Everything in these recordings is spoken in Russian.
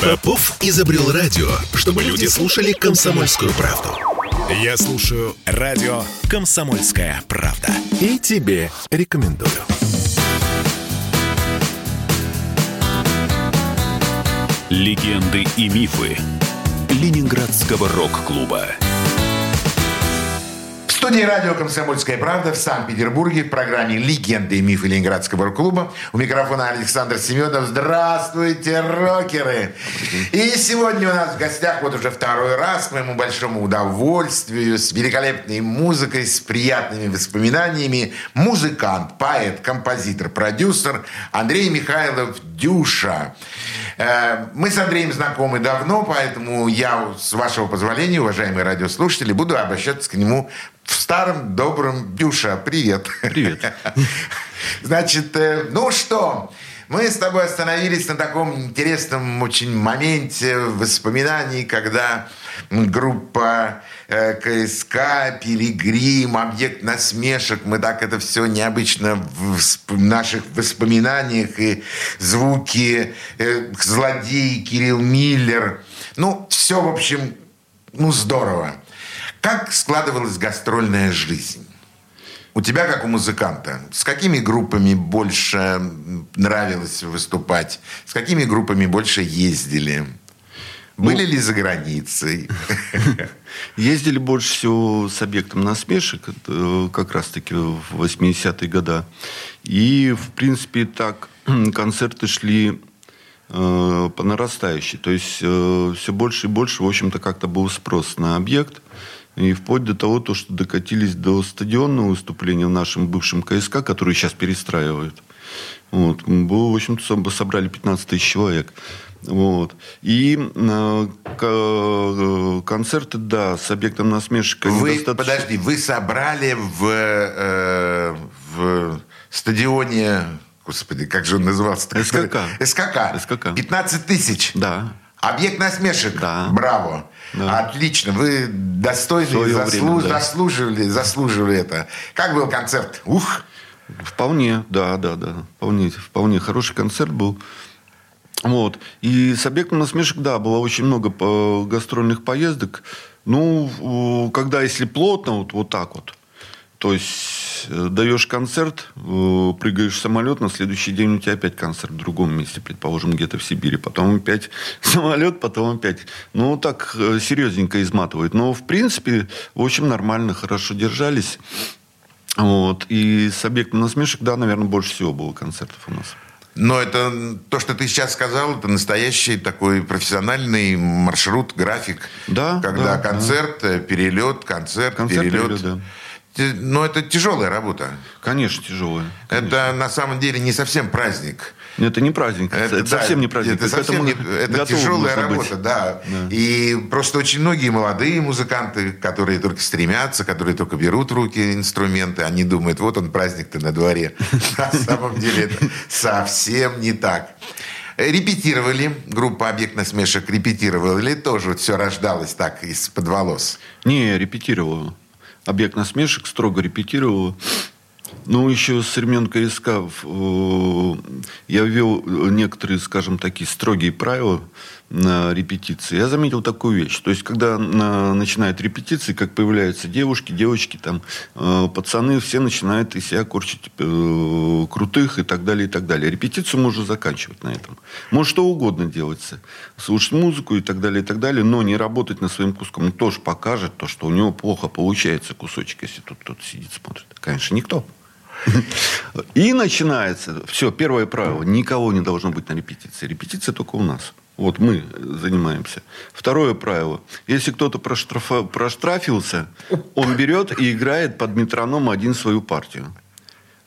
Попов изобрел радио, чтобы люди слушали комсомольскую правду. Я слушаю радио «Комсомольская правда». И тебе рекомендую. Легенды и мифы Ленинградского рок-клуба студии радио «Комсомольская правда» в Санкт-Петербурге в программе «Легенды и мифы Ленинградского рок-клуба». У микрофона Александр Семенов. Здравствуйте, рокеры! И сегодня у нас в гостях вот уже второй раз, к моему большому удовольствию, с великолепной музыкой, с приятными воспоминаниями, музыкант, поэт, композитор, продюсер Андрей Михайлов Дюша. Э, мы с Андреем знакомы давно, поэтому я, с вашего позволения, уважаемые радиослушатели, буду обращаться к нему в старом добром Дюша. Привет. Привет. Значит, э, ну что, мы с тобой остановились на таком интересном очень моменте воспоминаний, когда группа э, КСК, Пилигрим, объект насмешек. Мы так это все необычно в наших воспоминаниях. И звуки э, злодей Кирилл Миллер. Ну, все, в общем, ну, здорово. Как складывалась гастрольная жизнь? У тебя, как у музыканта, с какими группами больше нравилось выступать? С какими группами больше ездили? Были ну, ли за границей? Ездили больше всего с объектом насмешек, как раз-таки в 80-е годы. И, в принципе, так концерты шли э, по нарастающей. То есть э, все больше и больше, в общем-то, как-то был спрос на объект. И вплоть до того, то, что докатились до стадионного выступления в нашем бывшем КСК, который сейчас перестраивают. Вот. Было, в общем-то, собрали 15 тысяч человек. Вот. И э, э, концерты, да, с объектом насмешек. Вы, достаточно... подожди, вы собрали в, э, в стадионе, господи, как же он назывался? СКК. СКК. СКК. 15 тысяч. Да. Объект насмешек. Да. Браво. Да. Отлично. Вы достойны, время, да. заслуживали, заслуживали это. Как был концерт? Ух! Вполне, да, да, да. Вполне, вполне хороший концерт был. Вот. И с объектом насмешек, да, было очень много гастрольных поездок. Ну, когда если плотно, вот, вот так вот, то есть э, даешь концерт, э, прыгаешь в самолет, на следующий день у тебя опять концерт в другом месте, предположим, где-то в Сибири. Потом опять самолет, потом опять. Ну, так э, серьезненько изматывает. Но, в принципе, в общем, нормально, хорошо держались. Вот. И с объектом насмешек, да, наверное, больше всего было концертов у нас. Но это то, что ты сейчас сказал, это настоящий такой профессиональный маршрут, график. Да. Когда да, концерт, да. перелет, концерт, концерт перелет. перелет да. Но это тяжелая работа. Конечно, тяжелая. Конечно. Это на самом деле не совсем праздник. Это не праздник. Это, это да, совсем не праздник. Это, совсем не, это тяжелая работа, да. да. И просто очень многие молодые музыканты, которые только стремятся, которые только берут в руки инструменты, они думают, вот он праздник-то на дворе. На самом деле это совсем не так. Репетировали, группа «Объект насмешек» репетировала или тоже все рождалось так из-под волос? Не, репетировала объект насмешек, строго репетировал. Ну, еще с времен КСК э, я ввел некоторые, скажем, такие строгие правила репетиции. Я заметил такую вещь. То есть, когда на, начинает репетиции, как появляются девушки, девочки, там, э, пацаны, все начинают из себя корчить э, крутых и так далее, и так далее. Репетицию можно заканчивать на этом. Может, что угодно делается. Слушать музыку и так далее, и так далее, но не работать над своим куском. Он тоже покажет то, что у него плохо получается кусочек, если тут кто-то сидит, смотрит. Конечно, никто. И начинается. Все, первое правило. Никого не должно быть на репетиции. Репетиция только у нас. Вот мы занимаемся. Второе правило. Если кто-то проштрафа, проштрафился, он берет и играет под метроном один свою партию.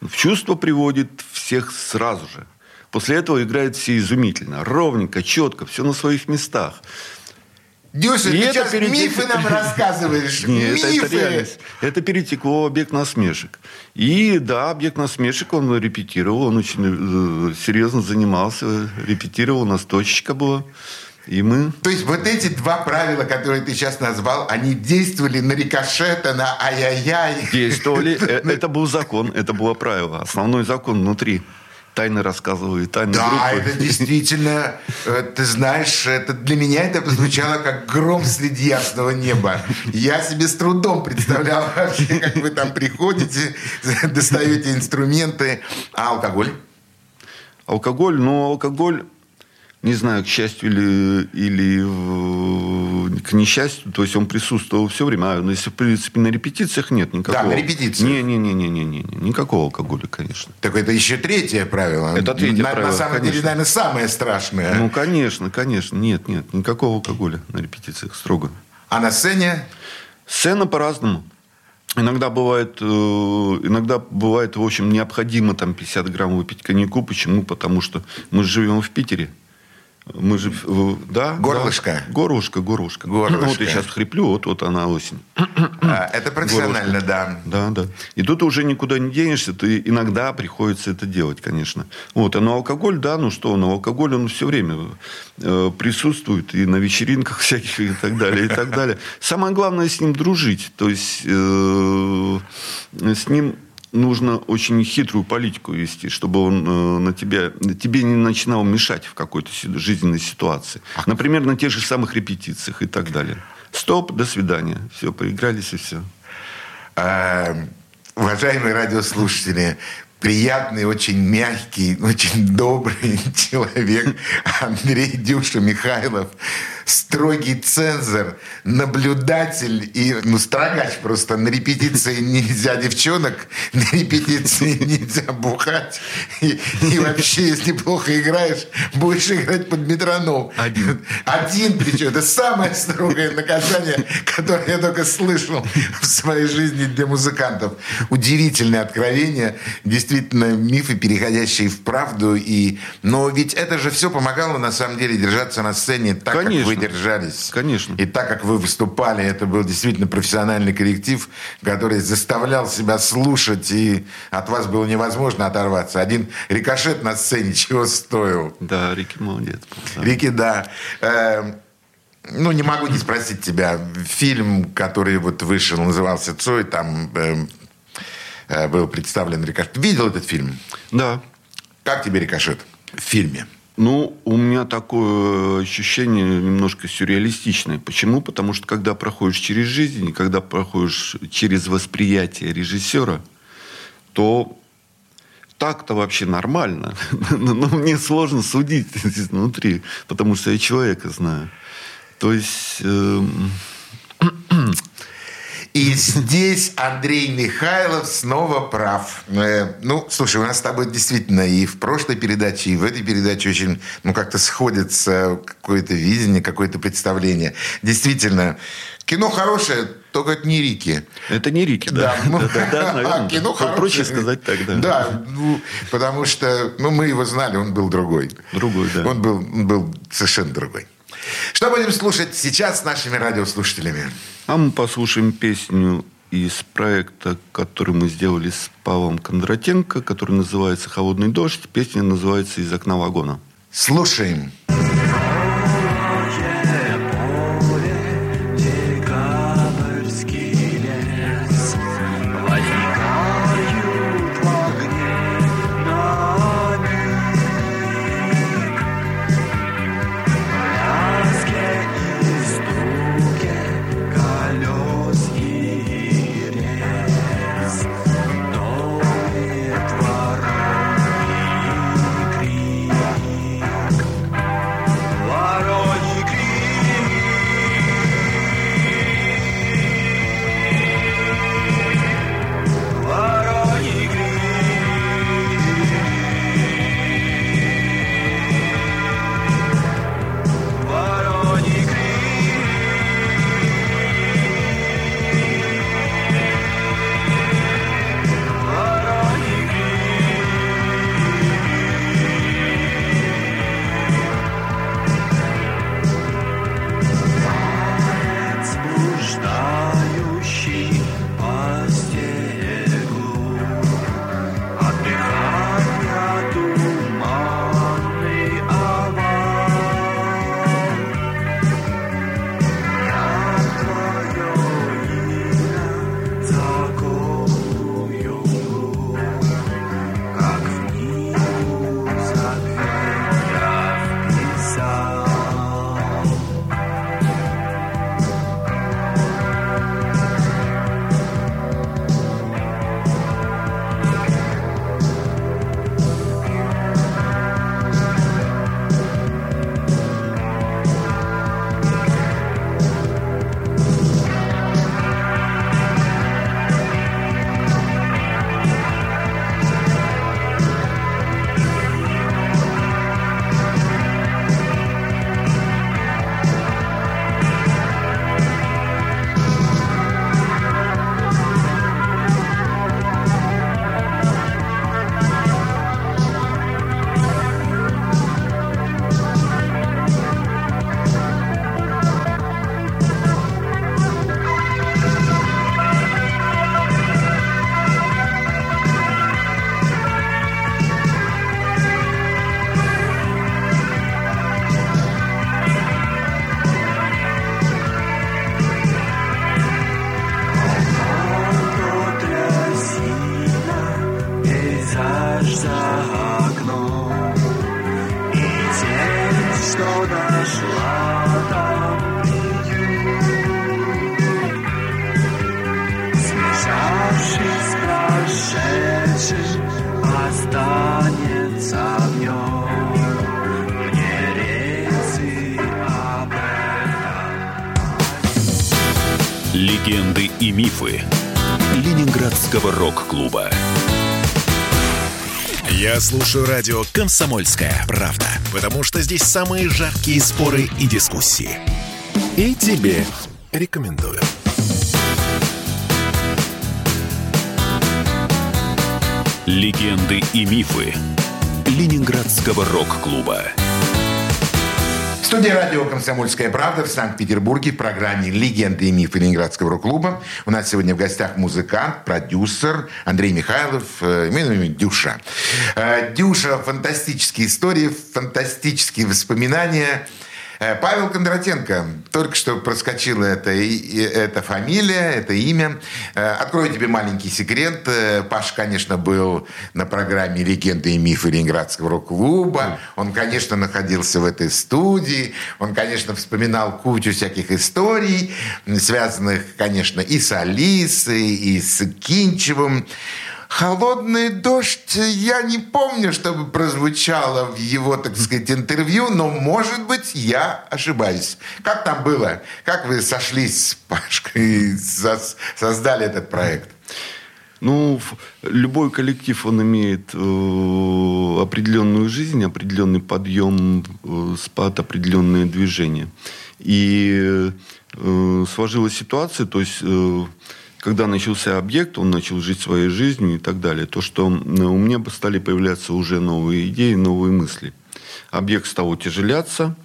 В чувство приводит всех сразу же. После этого играет все изумительно, ровненько, четко, все на своих местах. Дюша, и ты это сейчас перетек... мифы нам рассказываешь. Нет, мифы. Это, это реальность. Это перетекло объект насмешек. И да, объект насмешек он репетировал, он очень э, серьезно занимался, репетировал, у нас точечка была. И мы... То есть вот эти два правила, которые ты сейчас назвал, они действовали на рикошета, на ай-яй-яй? Действовали. Э, это был закон, это было правило. Основной закон внутри. Тайны рассказываю, тайны Да, группы. это действительно, э, ты знаешь, это для меня это звучало как гром среди ясного неба. Я себе с трудом представлял вообще, как вы там приходите, достаете инструменты. А алкоголь? Алкоголь, ну, алкоголь, не знаю, к счастью или, или к несчастью, то есть он присутствовал все время. А, ну, если, в принципе, на репетициях нет никакого. Да, на репетициях. Не-не-не-не-не, никакого алкоголя, конечно. Так это еще третье правило. Это третье на, правило, На самом конечно. деле, наверное, самое страшное. Ну, конечно, конечно. Нет, нет, никакого алкоголя на репетициях строго. А на сцене? Сцена по-разному. Иногда бывает, э, иногда бывает, в общем, необходимо там 50 грамм выпить коньяку. Почему? Потому что мы живем в Питере. Мы же, да. Горлышко. Да. Горлышко, горлышко. Горлышко. Ну, вот я сейчас хриплю, вот, вот она осень. А, это профессионально, да. Да, да. И тут уже никуда не денешься, ты иногда приходится это делать, конечно. Вот, а на алкоголь, да, ну что, на алкоголь он все время э, присутствует и на вечеринках всяких и так далее, и так далее. Самое главное с ним дружить, то есть э, с ним нужно очень хитрую политику вести, чтобы он э, на тебя, тебе не начинал мешать в какой-то жизненной ситуации. Например, на тех же самых репетициях и так далее. Стоп, до свидания. Все, поигрались и все. А, уважаемые радиослушатели, приятный, очень мягкий, очень добрый человек Андрей Дюша Михайлов, строгий цензор, наблюдатель и, ну, строгач просто. На репетиции нельзя девчонок, на репетиции нельзя бухать. И, и вообще, если плохо играешь, будешь играть под метроном. Один. Один причем. Это самое строгое наказание, которое я только слышал в своей жизни для музыкантов. Удивительное откровение. Действительно, мифы, переходящие в правду. И... Но ведь это же все помогало, на самом деле, держаться на сцене так, как Конечно. Вы держались. Конечно. И так, как вы выступали. Это был действительно профессиональный коллектив, который заставлял себя слушать. И от вас было невозможно оторваться. Один рикошет на сцене чего стоил. Да, Рики молодец. Да. Рики, да. Эм, ну, не могу не спросить тебя. Фильм, который вот вышел, назывался «Цой», там эм, э, был представлен «Рикошет». Видел этот фильм? Да. Как тебе «Рикошет» в фильме? Ну, у меня такое ощущение немножко сюрреалистичное. Почему? Потому что когда проходишь через жизнь, когда проходишь через восприятие режиссера, то так-то вообще нормально. Но мне сложно судить изнутри, потому что я человека знаю. То есть... эм, И здесь Андрей Михайлов снова прав. Э, Ну, слушай, у нас с тобой действительно и в прошлой передаче, и в этой передаче очень, ну, как-то сходится какое-то видение, какое-то представление. Действительно, кино хорошее, только это не Рики. Это не Рики, да. ну, Да, да, да, наверное. а кино Проще хорошее. сказать так, да. Да, ну, потому что ну, мы его знали, он был другой. Другой, да. Он был, он был совершенно другой. Что будем слушать сейчас с нашими радиослушателями? А мы послушаем песню из проекта, который мы сделали с Павлом Кондратенко, который называется «Холодный дождь». Песня называется «Из окна вагона». Слушаем. Я слушаю радио «Комсомольская правда», потому что здесь самые жаркие споры и дискуссии. И тебе рекомендую. Легенды и мифы Ленинградского рок-клуба. Студии радио «Комсомольская правда» в Санкт-Петербурге в программе «Легенды и мифы Ленинградского рок-клуба». У нас сегодня в гостях музыкант, продюсер Андрей Михайлов, э, Дюша. Э, Дюша, фантастические истории, фантастические воспоминания. Э, Павел Кондратенко. Только что проскочила эта, эта фамилия, это имя. Э, Открою тебе маленький секрет. Э, Паш, конечно, был на программе «Легенды и мифы Ленинградского рок-клуба». Он, конечно, находился в этой студии. Он, конечно, вспоминал кучу всяких историй, связанных, конечно, и с Алисой, и с Кинчевым. Холодный дождь, я не помню, чтобы прозвучало в его, так сказать, интервью, но, может быть, я ошибаюсь. Как там было? Как вы сошлись с Пашкой и создали этот проект? Ну, любой коллектив, он имеет э, определенную жизнь, определенный подъем, э, спад, определенное движение. И э, сложилась ситуация, то есть, э, когда начался объект, он начал жить своей жизнью и так далее. То, что э, у меня стали появляться уже новые идеи, новые мысли. Объект стал утяжеляться,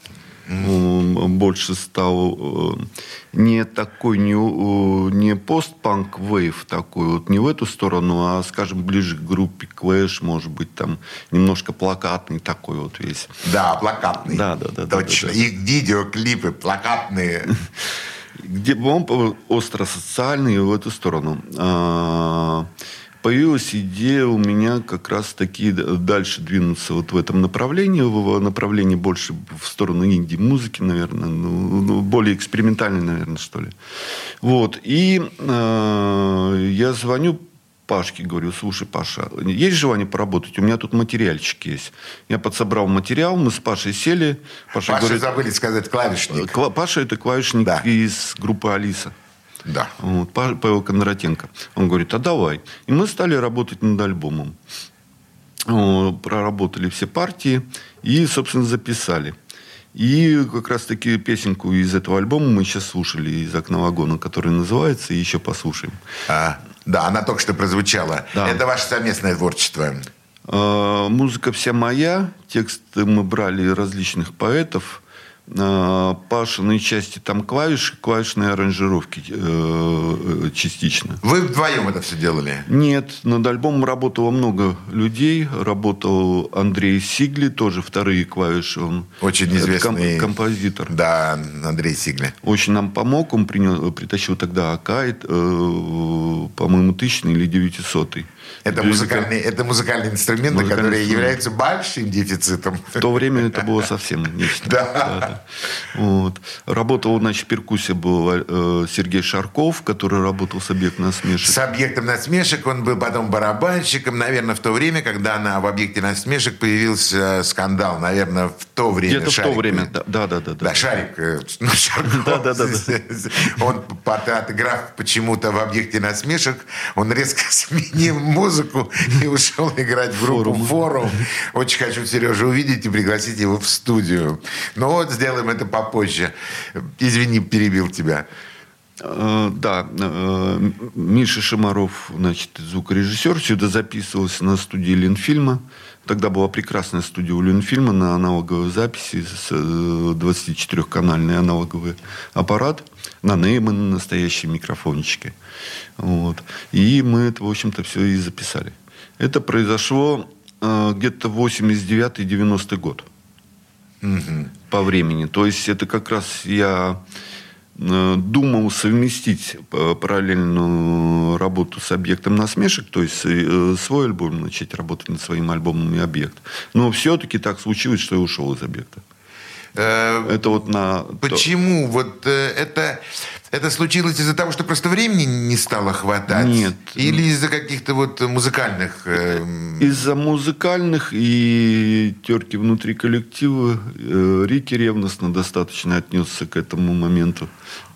он больше стал э, не такой, не, не постпанк вейв такой, вот не в эту сторону, а, скажем, ближе к группе Clash, может быть, там немножко плакатный такой вот весь. Да, плакатный. Да, да, да, да, Точно. да, да. И видеоклипы плакатные. где он остро социальный в эту сторону. А, Появилась идея у меня как раз таки дальше двинуться вот в этом направлении, в направлении больше в сторону инди-музыки, наверное, ну, ну, более экспериментальной, наверное, что ли. Вот. И э, я звоню Пашке, говорю, слушай, Паша, есть желание поработать? У меня тут материальчик есть. Я подсобрал материал, мы с Пашей сели. Паша Паша говорит, забыли сказать клавишник. Кла- Паша это клавишник Да. из группы Алиса. Да. Вот, Па- Павел Кондратенко. Он говорит, а давай. И мы стали работать над альбомом. Проработали все партии и, собственно, записали. И как раз-таки песенку из этого альбома мы сейчас слушали из «Окна вагона», которая называется, и еще послушаем. А, да, она только что прозвучала. Да. Это ваше совместное творчество. А, Музыка вся моя. Тексты мы брали различных поэтов. А, Пашиной части там клавиши, клавишные аранжировки э, частично. Вы вдвоем это все делали? Нет, над альбомом работало много людей. Работал Андрей Сигли, тоже вторые клавиши. Он Очень это известный. композитор. Да, Андрей Сигли. Очень нам помог. Он принес- притащил тогда Акайт, э, по-моему, тысячный или девятисотый. Это музыкальные, это музыкальные инструменты, Музыкальные которые инструменты. являются большим дефицитом. В то время это было совсем нечто. Да. да. Вот. Работал, значит, перкуссия был э, Сергей Шарков, который работал с объект насмешек. С объектом насмешек он был потом барабанщиком, наверное, в то время, когда на, в объекте насмешек появился скандал, наверное, в то время. Где-то в то Шарик- время, да, да, да, да. Да, Шарик, э, ну, Шарков, Да, да, да, он, по- отыграв почему-то в объекте насмешек, он резко сменил музыку и ушел играть в группу Форум. «Форум». Очень хочу Сережу увидеть и пригласить его в студию. Но вот сделаем это попозже. Извини, перебил тебя. Э, Да, э, Миша Шамаров, значит, звукорежиссер, сюда записывался на студии Ленфильма. Тогда была прекрасная студия у Ленфильма на аналоговой записи с 24-канальный аналоговый аппарат на Нейман настоящие микрофончики. Вот. И мы это, в общем-то, все и записали. Это произошло э, где-то 89-90 год по времени. То есть это как раз я э, думал совместить э, параллельную работу с объектом насмешек, то есть э, свой альбом начать работать над своим альбомом и объект. Но все-таки так случилось, что я ушел из объекта. Э, Это вот на... Почему? Вот э, это, это случилось из-за того, что просто времени не стало хватать? Нет. Или из-за каких-то вот музыкальных... э, Из-за музыкальных и терки внутри коллектива э, Рики ревностно достаточно отнесся к этому моменту,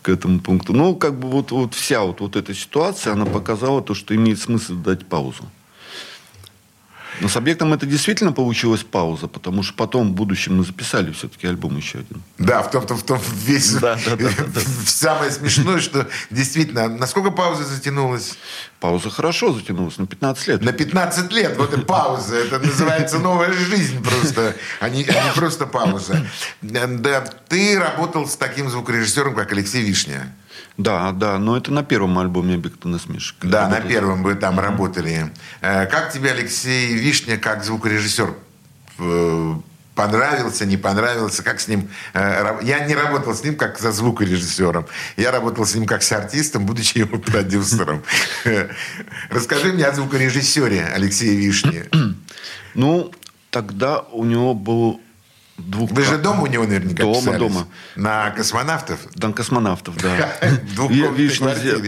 к этому пункту. Ну, как бы вот, вот вся вот, вот эта ситуация, она показала то, что имеет смысл дать паузу. Но с объектом это действительно получилась пауза, потому что потом в будущем мы записали все-таки альбом еще один. Да, в том-то в том весь... Да, да, да, да, да. Самое смешное, что действительно... Насколько пауза затянулась? Пауза хорошо затянулась, на 15 лет. На 15 лет. Вот и пауза. Это называется новая жизнь просто, а не, а не просто пауза. Да, ты работал с таким звукорежиссером, как Алексей Вишня. Да, да, но это на первом альбоме «Объекта насмешек». Да, на первом вы там работали. Э, Как тебе Алексей Вишня как звукорежиссер э, понравился, не понравился? Как с ним... э, Я не работал с ним как со звукорежиссером. Я работал с ним как с артистом, будучи его продюсером. Расскажи мне о звукорежиссере Алексея Вишни. Ну, тогда у него был двух... Вы же дома у него наверняка Дома, писались? дома. На космонавтов? Там космонавтов, да. Я, видишь,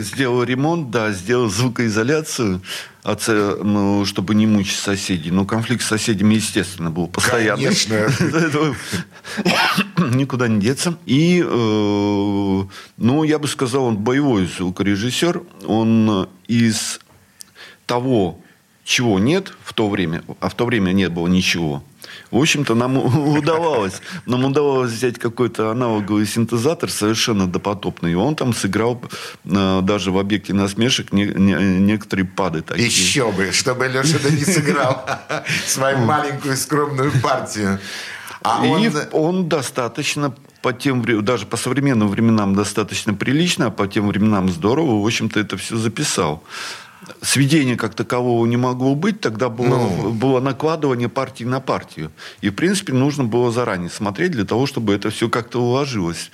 сделал ремонт, да, сделал звукоизоляцию, а ну, чтобы не мучить соседей. Но конфликт с соседями, естественно, был постоянный. Конечно. Никуда не деться. И, э, ну, я бы сказал, он боевой звукорежиссер. Он из того, чего нет в то время, а в то время не было ничего, в общем-то, нам удавалось. Нам удавалось взять какой-то аналоговый синтезатор совершенно допотопный. И он там сыграл э, даже в объекте насмешек не- не- некоторые пады такие. Еще бы, чтобы Леша да не сыграл свою маленькую скромную партию. А И он... он достаточно по тем даже по современным временам достаточно прилично, а по тем временам здорово, в общем-то, это все записал. Сведения как такового не могло быть, тогда было, Ну. было накладывание партии на партию. И, в принципе, нужно было заранее смотреть для того, чтобы это все как-то уложилось.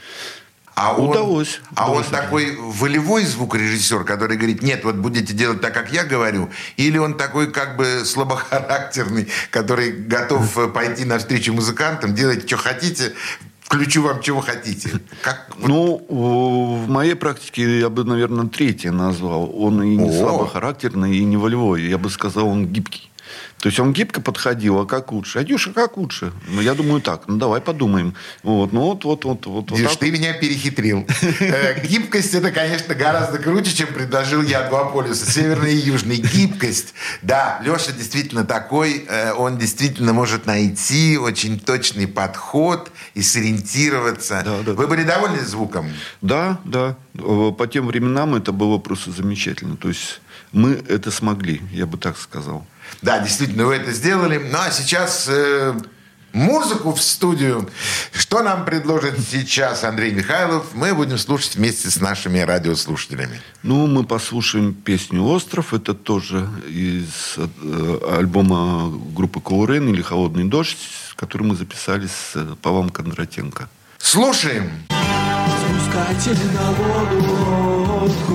А он, Удалось. А он Удалось. такой волевой звукорежиссер, который говорит, нет, вот будете делать так, как я говорю, или он такой как бы слабохарактерный, который готов э, пойти навстречу музыкантам, делать, что хотите, включу вам, чего хотите. Как, Ну, в моей практике я бы, наверное, третье назвал. Он и не слабохарактерный, и не волевой. Я бы сказал, он гибкий. То есть он гибко подходил, а как лучше? Адюша, как лучше? Ну, я думаю так. Ну, давай подумаем. Вот, ну, вот, вот, вот, вот. так ты меня перехитрил. Э, Гибкость это, конечно, гораздо круче, чем предложил я два полюса, северный и южный. Гибкость. Да, Леша действительно такой, э, он действительно может найти очень точный подход и сориентироваться. Да, да, Вы были довольны звуком? Да, да. Э, По тем временам это было просто замечательно. То есть мы это смогли, я бы так сказал. Да, действительно, вы это сделали. Ну, а сейчас э, музыку в студию. Что нам предложит сейчас Андрей Михайлов? Мы будем слушать вместе с нашими радиослушателями. Ну, мы послушаем песню «Остров». Это тоже из э, альбома группы «Каурен» или «Холодный дождь», который мы записали с э, Павлом Кондратенко. Слушаем. Спускайте на воду лодку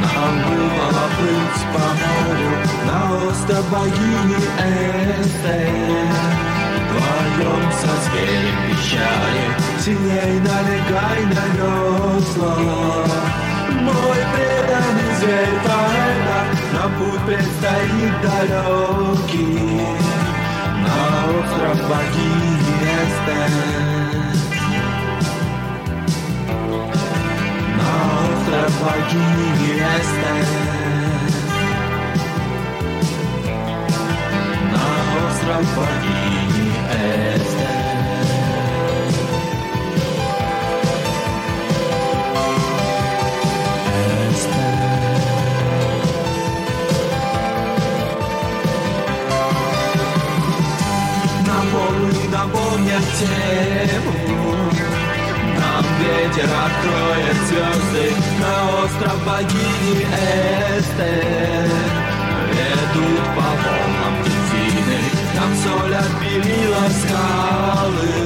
Нам было плыть по морю На остров богини Эсте Вдвоем со зверем пещере Сильней налегай на весла. Мой преданный зверь поэта. Нам путь предстоит далекий. На остров богини Эсте На остров богини Эсте остров богини Эсте Нам волны напомнят тему нам ветер откроет звезды На остров богини Эстер Ведут по волнам Там соль отбелила скалы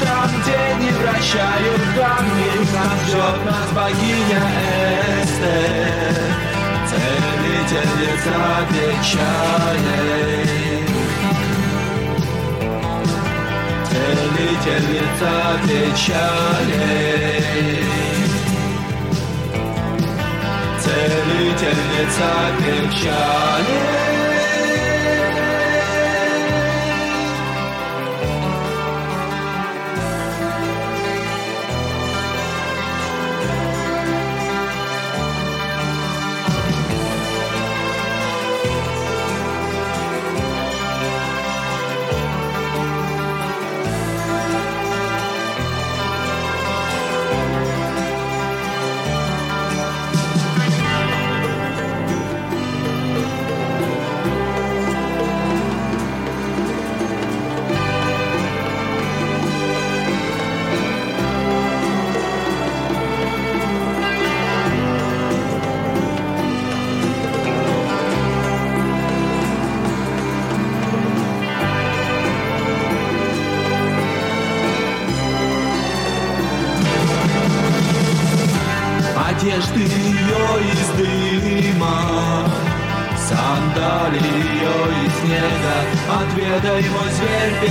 Там, где не прощают камни Там ждет нас богиня Эстер Целительница печалей целительница печалей. Целительница печалей.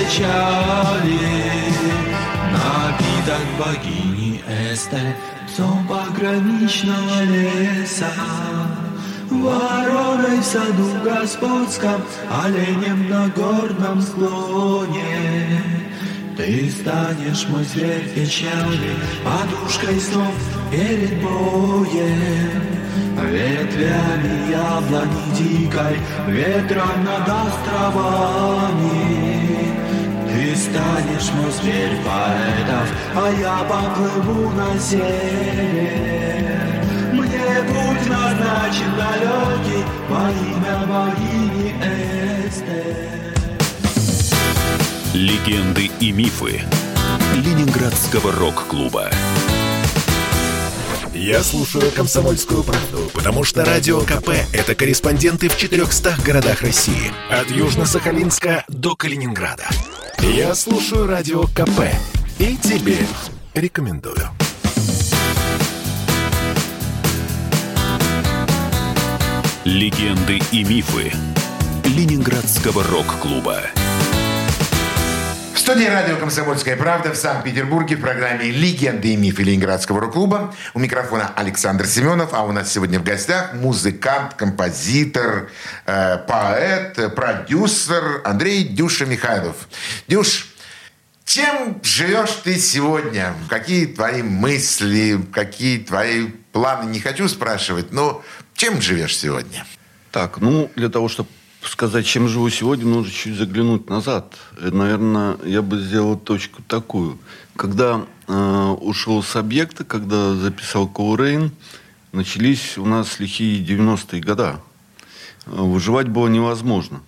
Печали. Напиток богини Эсте, сон пограничного леса, Вороной в саду господском, оленем на горном склоне. Ты станешь мой зверь печали, подушкой снов перед боем. Ветвями яблони дикой, ветром над островами. Станешь мой зверь поэтов, а я поплыву на север. Мне путь назначен далекий во имя богини Эстер. Легенды и мифы Ленинградского рок-клуба. Я слушаю «Комсомольскую правду», потому что «Радио КП» — это корреспонденты в 400 городах России. От Южно-Сахалинска до Калининграда. Я слушаю «Радио КП» и тебе рекомендую. Легенды и мифы Ленинградского рок-клуба. Студии радио «Комсомольская правда» в Санкт-Петербурге в программе «Легенды и мифы Ленинградского рок-клуба». У микрофона Александр Семенов, а у нас сегодня в гостях музыкант, композитор, э, поэт, продюсер Андрей Дюша Михайлов. Дюш, чем живешь ты сегодня? Какие твои мысли, какие твои планы? Не хочу спрашивать, но чем живешь сегодня? Так, ну, для того, чтобы сказать, чем живу сегодня, нужно чуть заглянуть назад. И, наверное, я бы сделал точку такую. Когда э, ушел с объекта, когда записал Коурейн, начались у нас лихие 90-е года. Э, выживать было невозможно.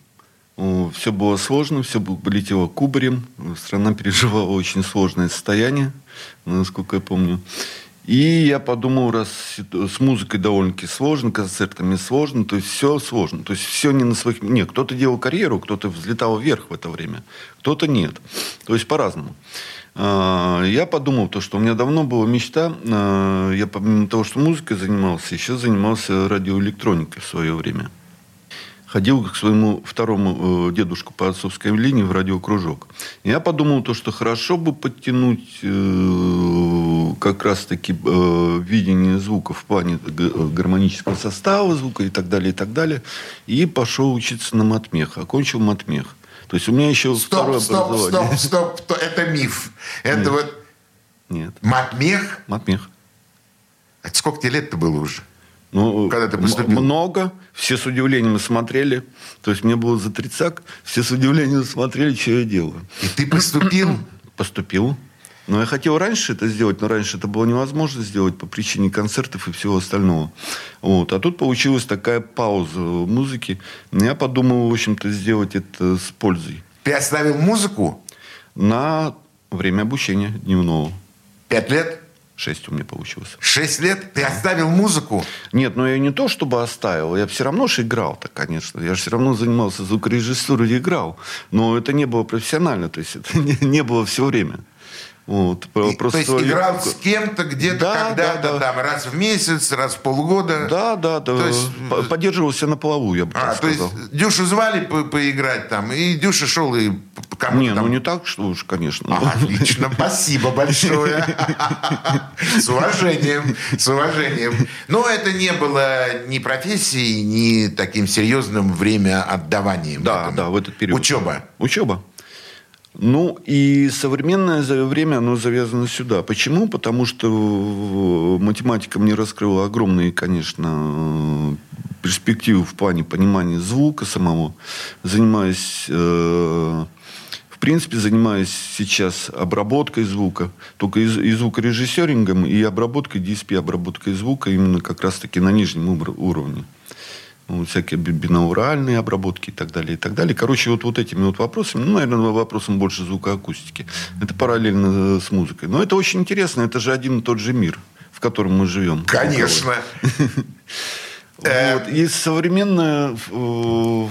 Все было сложно, все летело кубарем. Страна переживала очень сложное состояние, насколько я помню. И я подумал, раз с музыкой довольно-таки сложно, концертами сложно, то есть все сложно. То есть все не на своих... Нет, кто-то делал карьеру, кто-то взлетал вверх в это время, кто-то нет. То есть по-разному. А, я подумал, то, что у меня давно была мечта. А, я помимо того, что музыкой занимался, еще занимался радиоэлектроникой в свое время ходил к своему второму э, дедушку по отцовской линии в радиокружок. Я подумал то, что хорошо бы подтянуть э, как раз-таки э, видение звука в плане гармонического состава звука и так далее, и так далее. И пошел учиться на матмех. Окончил матмех. То есть у меня еще стоп, второе стоп, образование. Стоп, стоп, стоп. Это миф. Это Нет. вот... Нет. Матмех? Матмех. Это сколько тебе лет-то было уже? Ну, Когда ты поступил? Много. Все с удивлением смотрели. То есть мне было за тридцак. Все с удивлением смотрели, что я делаю. И ты поступил? Поступил. Но я хотел раньше это сделать, но раньше это было невозможно сделать по причине концертов и всего остального. Вот. А тут получилась такая пауза в музыке. Я подумал, в общем-то, сделать это с пользой. Ты оставил музыку? На время обучения дневного. Пять лет? Шесть у меня получилось. Шесть лет? Ты оставил музыку? Нет, ну я не то чтобы оставил. Я все равно же играл-то, конечно. Я же все равно занимался звукорежиссурой и играл. Но это не было профессионально. То есть это не, не было все время. Вот, И, то есть играл с кем-то где-то Да, когда-то да, да. там раз в месяц, раз в полгода. Да, да, да. То есть- По- Поддерживался на плаву, я бы А, так то есть сказал. Дюшу звали по- поиграть там, и Дюша шел и кому-то Не, там... ну не так, что уж, конечно. А, Отлично, спасибо большое. С уважением, с уважением. Но это не было ни профессией, ни таким серьезным время отдаванием. Да, да, в этот период. Учеба. Учеба. Ну, и современное время, оно завязано сюда. Почему? Потому что математика мне раскрыла огромные, конечно, перспективы в плане понимания звука самого. Занимаюсь, э, в принципе, занимаюсь сейчас обработкой звука. Только и, и звукорежиссерингом, и обработкой DSP, обработкой звука именно как раз-таки на нижнем ур- уровне. Ну, всякие би- бинауральные обработки и так далее, и так далее. Короче, вот, вот этими вот вопросами, ну, наверное, вопросом больше звукоакустики. Это параллельно э, с музыкой. Но это очень интересно, это же один и тот же мир, в котором мы живем. Конечно. Э, Вот. И современное, э,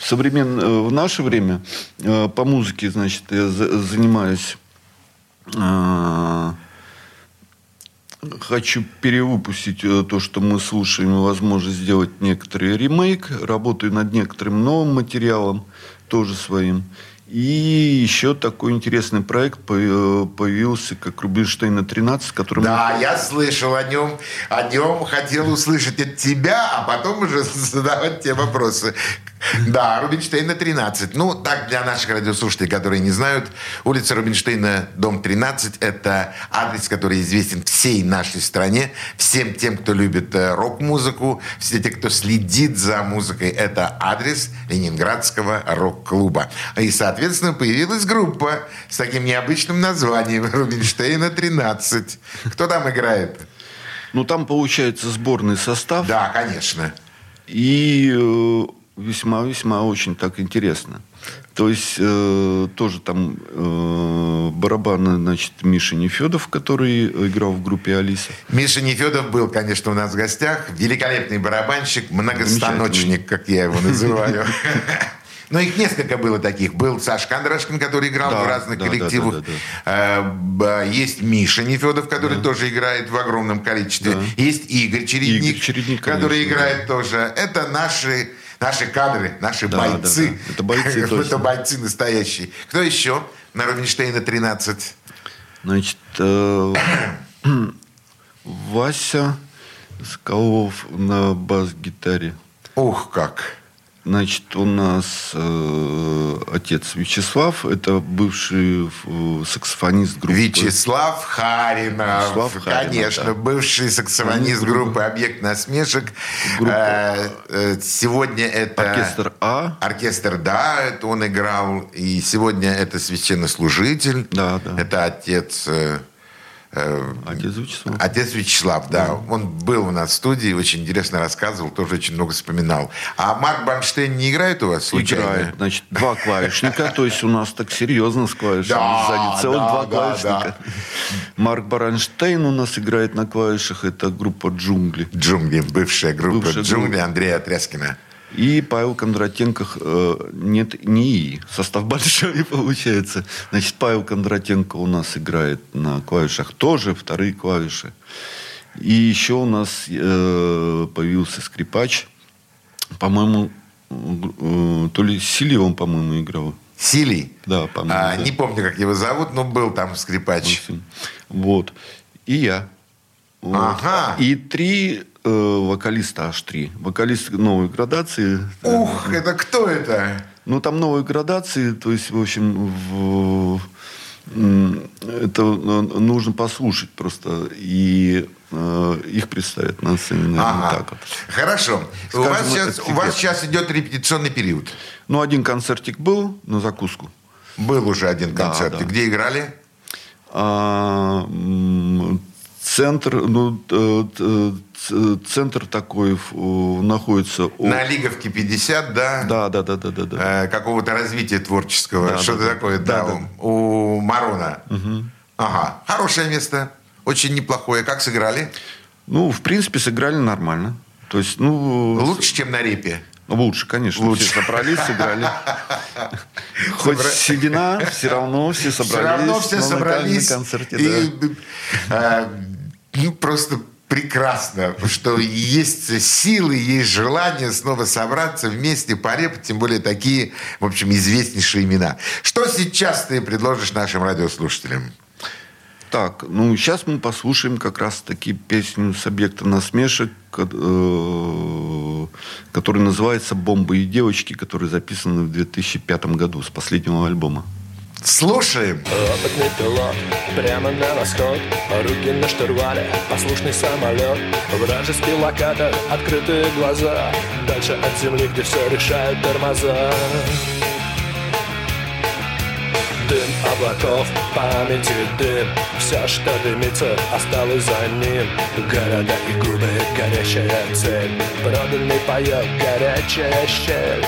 современ- в наше время э, по музыке, значит, я за- занимаюсь э, Хочу перевыпустить э, то, что мы слушаем, возможно, сделать некоторый ремейк. Работаю над некоторым новым материалом, тоже своим. И еще такой интересный проект э, появился, как Рубинштейна 13, который... мы- Да, я слышал о нем, о нем хотел услышать от тебя, а потом уже задавать тебе вопросы. Да, Рубинштейна 13. Ну, так для наших радиослушателей, которые не знают, улица Рубинштейна, дом 13, это адрес, который известен всей нашей стране, всем тем, кто любит э, рок-музыку, все те, кто следит за музыкой, это адрес Ленинградского рок-клуба. И, соответственно, появилась группа с таким необычным названием Рубинштейна 13. Кто там играет? Ну, там получается сборный состав. Да, конечно. И э, весьма-весьма очень так интересно. То есть э, тоже там э, барабаны, значит, Миша Нефедов, который играл в группе Алиса. Миша Нефедов был, конечно, у нас в гостях. Великолепный барабанщик, многостаночник, как я его называю. Но их несколько было таких. Был Саш Кондрашкин, который играл Да, в разных да, да, коллективах. да, да, Э, б- Есть Миша Нефедов, который тоже играет в огромном количестве. Да. Есть Игорь Чередник, Игорь Чередник, который конечно, играет тоже. Это наши, наши кадры, наши Да, бойцы. да, да. Это бойцы, Это точно. бойцы настоящие. Кто еще на Рубинштейна 13? Значит, э, Вася Скалов на бас-гитаре. Ух, как! Значит, у нас э, отец Вячеслав, это бывший э, саксофонист группы. Вячеслав Харинов. Вячеслав Харинов, Конечно, да. бывший саксофонист группы «Объект насмешек». Группа. Э, э, Сегодня это... Оркестр А. Оркестр, да, это он играл. И сегодня это священнослужитель. Да, да. Это отец... э, Отец Вячеслав. Отец Вячеслав, да. Он был у нас в студии, очень интересно рассказывал, тоже очень много вспоминал. А Марк Банштейн не играет у вас случайно? Играет, значит, два клавишника, то есть у нас так серьезно с клавишами Да, сзади, целых да, два да, клавишника. Марк Баранштейн у нас играет на клавишах, это группа «Джунгли». Джунгли, бывшая группа Джунгли. Андрея Тряскина. И Павел Кондратенко, э, нет, не И, состав большой получается. Значит, Павел Кондратенко у нас играет на клавишах тоже, вторые клавиши. И еще у нас э, появился скрипач, по-моему, э, то ли с Силиевым, по-моему, играл. Силий. Да, по-моему. А, да. Не помню, как его зовут, но был там скрипач. Вот. И я. Вот. Ага. И три э, вокалиста, аж три. Вокалист новой градации. Ух, это кто это? Ну, там новые градации, то есть, в общем, в- это э, нужно послушать просто. И э, их представят на сцене, наверное, Ага. так вот. Хорошо. у, Скажем, вас это сейчас, у вас сейчас идет репетиционный период. Ну, один концертик был на закуску. Был уже один Да, концерт. да. И Где играли? А, центр, ну, центр такой э, находится... у- На Лиговке 50, да? Да, да, да, да, да, да. Э, какого-то развития творческого. Да, Что-то да, да. такое, да, Да, у, у Марона. Ага. Хорошее место. Очень неплохое. Как сыграли? Ну, в принципе, сыграли нормально. То есть, ну... Лучше, чем на репе. Лучше, конечно. Лучше. Все собрались, сыграли. Хоть седина, все равно все собрались. Все равно все собрались. концерте, и, да. э, ну, просто прекрасно, что есть силы, есть желание снова собраться вместе, порепать, тем более такие, в общем, известнейшие имена. Что сейчас ты предложишь нашим радиослушателям? Так, ну сейчас мы послушаем как раз таки песню с объекта насмешек, э, которая называется «Бомбы и девочки», которая записана в 2005 году с последнего альбома. Слушаем. Опытный пилот, прямо на восход Руки на штурвале, послушный самолет Вражеский локатор, открытые глаза. Дальше от земли, где все решают тормоза. Дым облаков, памяти дым. Все, что дымится, осталось за ним. Города и губы, горящая цель. Проданный паек, горячая щель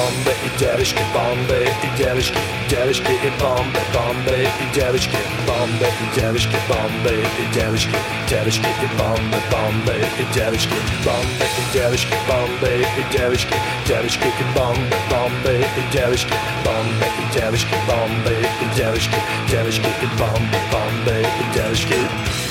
Бомбы и девочки, бомбы и девочки, девочки и бомбы, бомбы и девочки, бомбы и девочки, бомбы и девочки, девочки и бомбы, бомбы и девочки, бомбы и девочки, бомбы и девочки, девочки и бомбы, бомбы и девочки, бомбы и девочки, бомбы и девочки, девочки и бомбы, бомбы и девочки.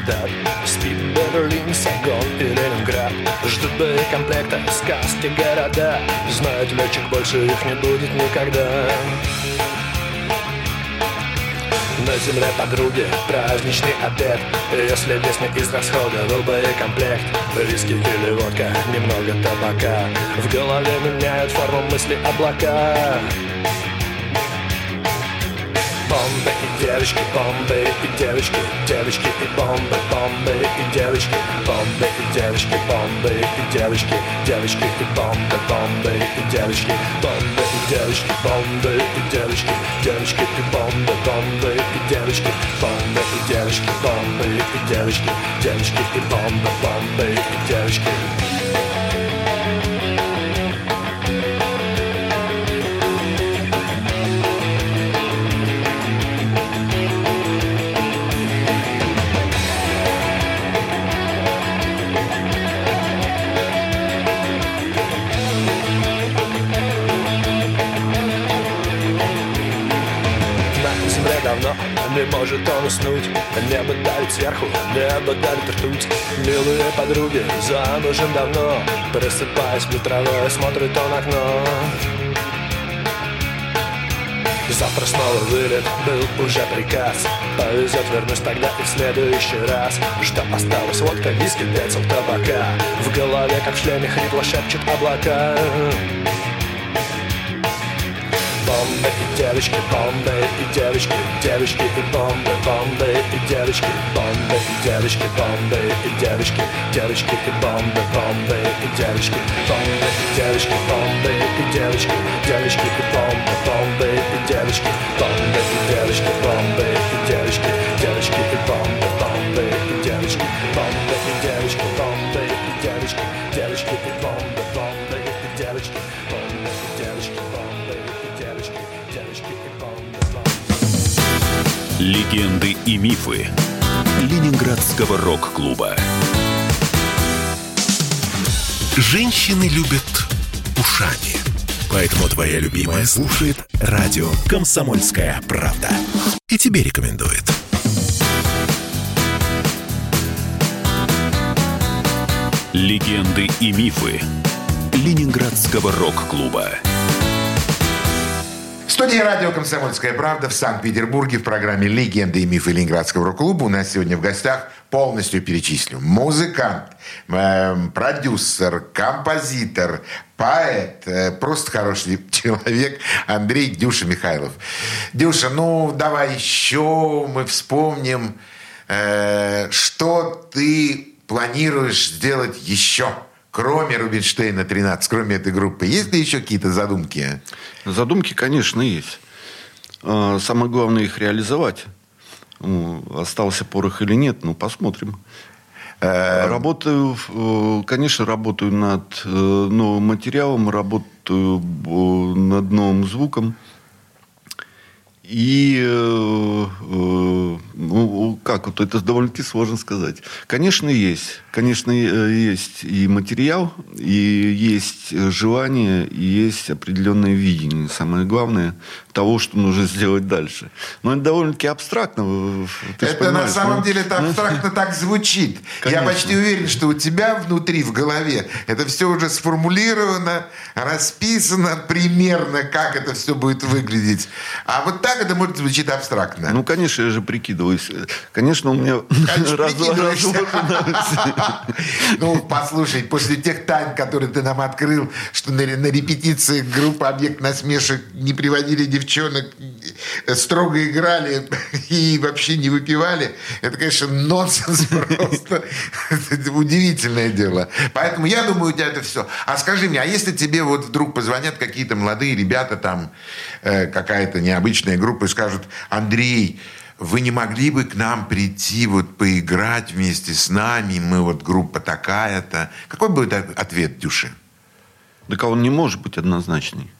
Багдад Спит Берлин, Сайгон и Ленинград. Ждут боекомплекта, сказки города. Знает летчик, больше их не будет никогда. На земле подруги праздничный обед. Если весь не израсходовал боекомплект Риски или водка, немного табака. В голове меняют форму мысли облака девочки, бомбы и девочки, девочки и бомбы, бомбы и девочки, бомбы и девочки, бомбы и девочки, девочки и бомбы, бомбы и девочки, бомбы и девочки, бомбы и девочки, девочки и бомбы, бомбы и девочки, бомбы и девочки, бомбы и девочки, девочки и бомбы, бомбы и девочки. Давит сверху, небо давит ртуть. Милые подруги замужем давно. Просыпаясь в метровое, смотрит он окно. Завтра снова вылет, был уже приказ. Повезет, вернусь тогда и в следующий раз. Что осталось, водка, виски, пецел, табака. В голове, как в шлеме, хрипло шепчет облака девочки, бомбы и девочки, девочки и бомбы, бомбы и девочки, бомбы и девочки, бомбы и девочки, девочки и бомбы, бомбы и девочки, бомбы и девочки, бомбы и девочки, девочки и бомбы, бомбы и девочки, бомбы и девочки, бомбы и девочки, девочки и бомбы, бомбы и девочки, бомбы и девочки, бомбы и девочки, девочки и бомбы, Легенды и мифы Ленинградского рок-клуба. Женщины любят ушами. Поэтому твоя любимая слушает радио «Комсомольская правда». И тебе рекомендует. Легенды и мифы Ленинградского рок-клуба. Студии радио «Комсомольская правда» в Санкт-Петербурге в программе «Легенды и мифы Ленинградского рок-клуба» у нас сегодня в гостях полностью перечислю. Музыкант, эм, продюсер, композитор, поэт, э, просто хороший человек Андрей Дюша Михайлов. Дюша, ну давай еще мы вспомним, э, что ты планируешь сделать еще кроме Рубинштейна 13, кроме этой группы, есть ли еще какие-то задумки? Задумки, конечно, есть. А, самое главное их реализовать. Ну, Остался порох или нет, ну, посмотрим. Э, Работаю, э, конечно, работаю над э, новым материалом, работаю над новым звуком. И, э, э, ну, как вот это довольно-таки сложно сказать. Конечно, есть. Конечно, э, есть и материал, и есть желание, и есть определенное видение. Самое главное, того, что нужно сделать дальше. Но это довольно-таки абстрактно. ты это на самом ну, деле это абстрактно так звучит. Я Конечно. почти уверен, что у тебя внутри, в голове, это все уже сформулировано, расписано примерно, как это все будет выглядеть. А вот так это может звучить абстрактно. Ну, конечно, я же прикидываюсь. Конечно, у меня разложено Ну, послушай, после тех тайн, которые ты нам открыл, что на, на репетиции группы «Объект насмешек» не приводили девчонок, строго играли и вообще не выпивали, это, конечно, нонсенс просто. Удивительное дело. Поэтому я думаю, у тебя это все. А скажи мне, а если тебе вот вдруг позвонят какие-то молодые ребята, там э, какая-то необычная группа и скажут, Андрей, вы не могли бы к нам прийти, вот поиграть вместе с нами, мы вот группа такая-то. Какой будет от- ответ Дюши? Так а он не может быть однозначный.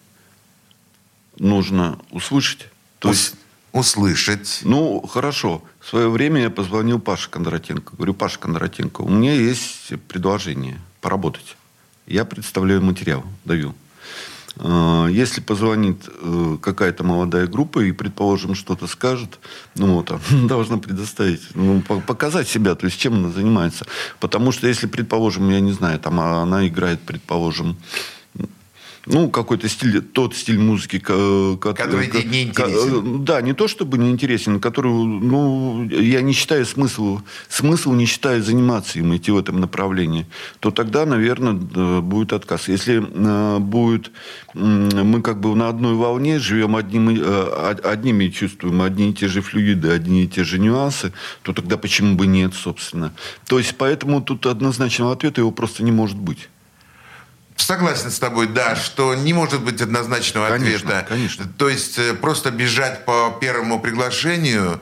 Нужно услышать. То Ус- есть, услышать. ну, хорошо. В свое время я позвонил Паше Кондратенко. Говорю, Паша Кондратенко, у меня есть предложение поработать. Я представляю материал, даю. А, Если позвонит э, какая-то молодая группа и, предположим, что-то скажет, ну, вот, а, должна предоставить, ну, по- показать себя, то есть чем она занимается. Потому что если, предположим, я не знаю, там а она играет, предположим, ну, какой-то стиль, тот стиль музыки, ко- ко- Который ко- тебе не интересен. э, Да, не то чтобы не интересен, который, ну, я не считаю смысл, смысл не считаю заниматься им, идти в этом направлении, то тогда, наверное, да, будет отказ. Если э, будет, мы как бы на одной волне живем одним, э, одними чувствуем одни и те же флюиды, одни и те же нюансы, то тогда почему бы нет, собственно. То есть, поэтому тут однозначного ответа его просто не может быть. Согласен с тобой, да, что не может быть однозначного Конечно, ответа. конечно. То есть э, просто бежать по первому приглашению.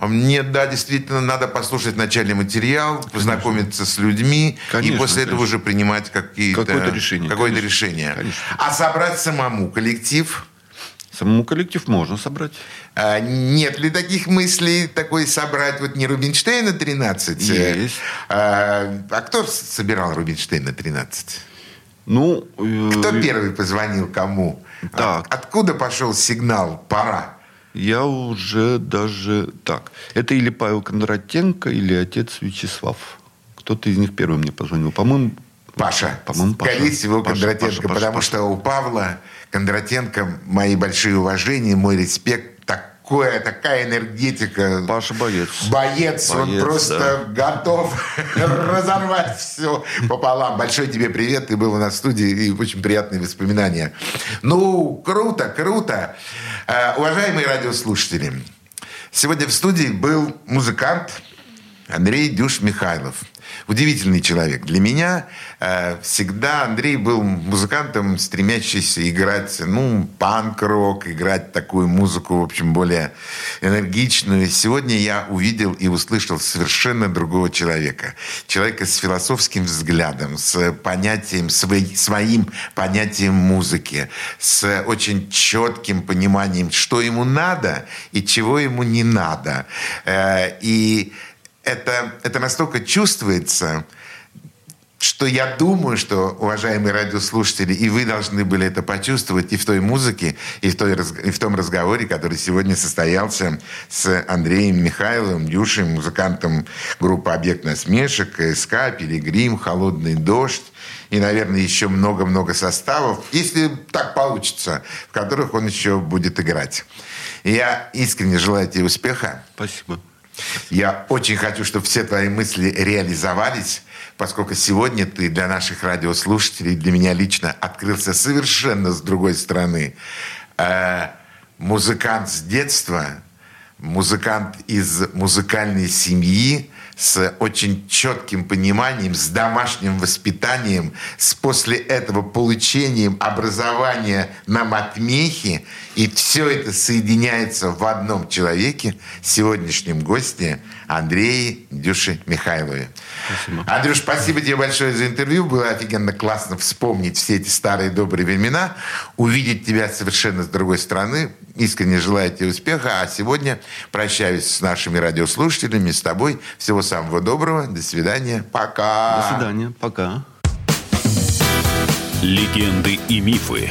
Мне, да, действительно, надо послушать начальный материал, познакомиться с людьми, и Конечно, после этого конечно. уже принимать какие-то... Какое-то решение, Какое-то конечно. решение. Конечно. А собрать самому коллектив... Самому коллектив можно собрать. А, Нет ли таких мыслей такой собрать вот не Рубинштейна 13? Есть. А, а кто собирал Рубинштейна 13? Ну, э, Кто первый позвонил кому? Так. От- откуда пошел сигнал «пора»? Я уже даже... Так, это или Павел Кондратенко, или отец Вячеслав. Кто-то из них первый мне позвонил. По-моему, Паша. По-моему, Паша. Скорее всего, Паша, Кондратенко. Паша, Паша, потому Паша. что у Павла Кондратенко мои большие уважения, мой респект. Такое, такая энергетика. Паша боец. Боец, он Боец, просто готов разорвать все пополам. Большой тебе привет, ты был у нас в студии, и очень приятные воспоминания. Ну, круто, круто. Э, уважаемые радиослушатели, сегодня в студии был музыкант Андрей Дюш Михайлов. Удивительный человек. Для меня э, всегда Андрей был музыкантом, стремящийся играть, ну, панк-рок, играть такую музыку, в общем, более энергичную. Сегодня я увидел и услышал совершенно другого человека. Человека с философским взглядом, с понятием, свои- своим понятием музыки, с очень четким пониманием, что ему надо и чего ему не надо. Э, И это, это настолько чувствуется, что я думаю, что, уважаемые радиослушатели, и вы должны были это почувствовать и в той музыке, и в, той, и в том разговоре, который сегодня состоялся с Андреем Михайловым, Дюшей, музыкантом группы «Объект насмешек», КСК, «Пилигрим», «Холодный дождь» и, наверное, еще много-много составов, если так получится, в которых он еще будет играть. Я искренне желаю тебе успеха. Спасибо. Я очень хочу, чтобы все твои мысли реализовались, поскольку сегодня ты для наших радиослушателей, для меня лично открылся совершенно с другой стороны. Э, музыкант с детства, музыкант из музыкальной семьи с очень четким пониманием, с домашним воспитанием, с после этого получением образования на матмехе, и все это соединяется в одном человеке, сегодняшнем госте Андрее Дюше Михайлове. Спасибо. Андрюш, спасибо тебе большое за интервью. Было офигенно классно вспомнить все эти старые добрые времена, увидеть тебя совершенно с другой стороны. Искренне желаю тебе успеха. А сегодня прощаюсь с нашими радиослушателями, с тобой. Всего самого доброго. До свидания. Пока. До свидания. Пока. Легенды и мифы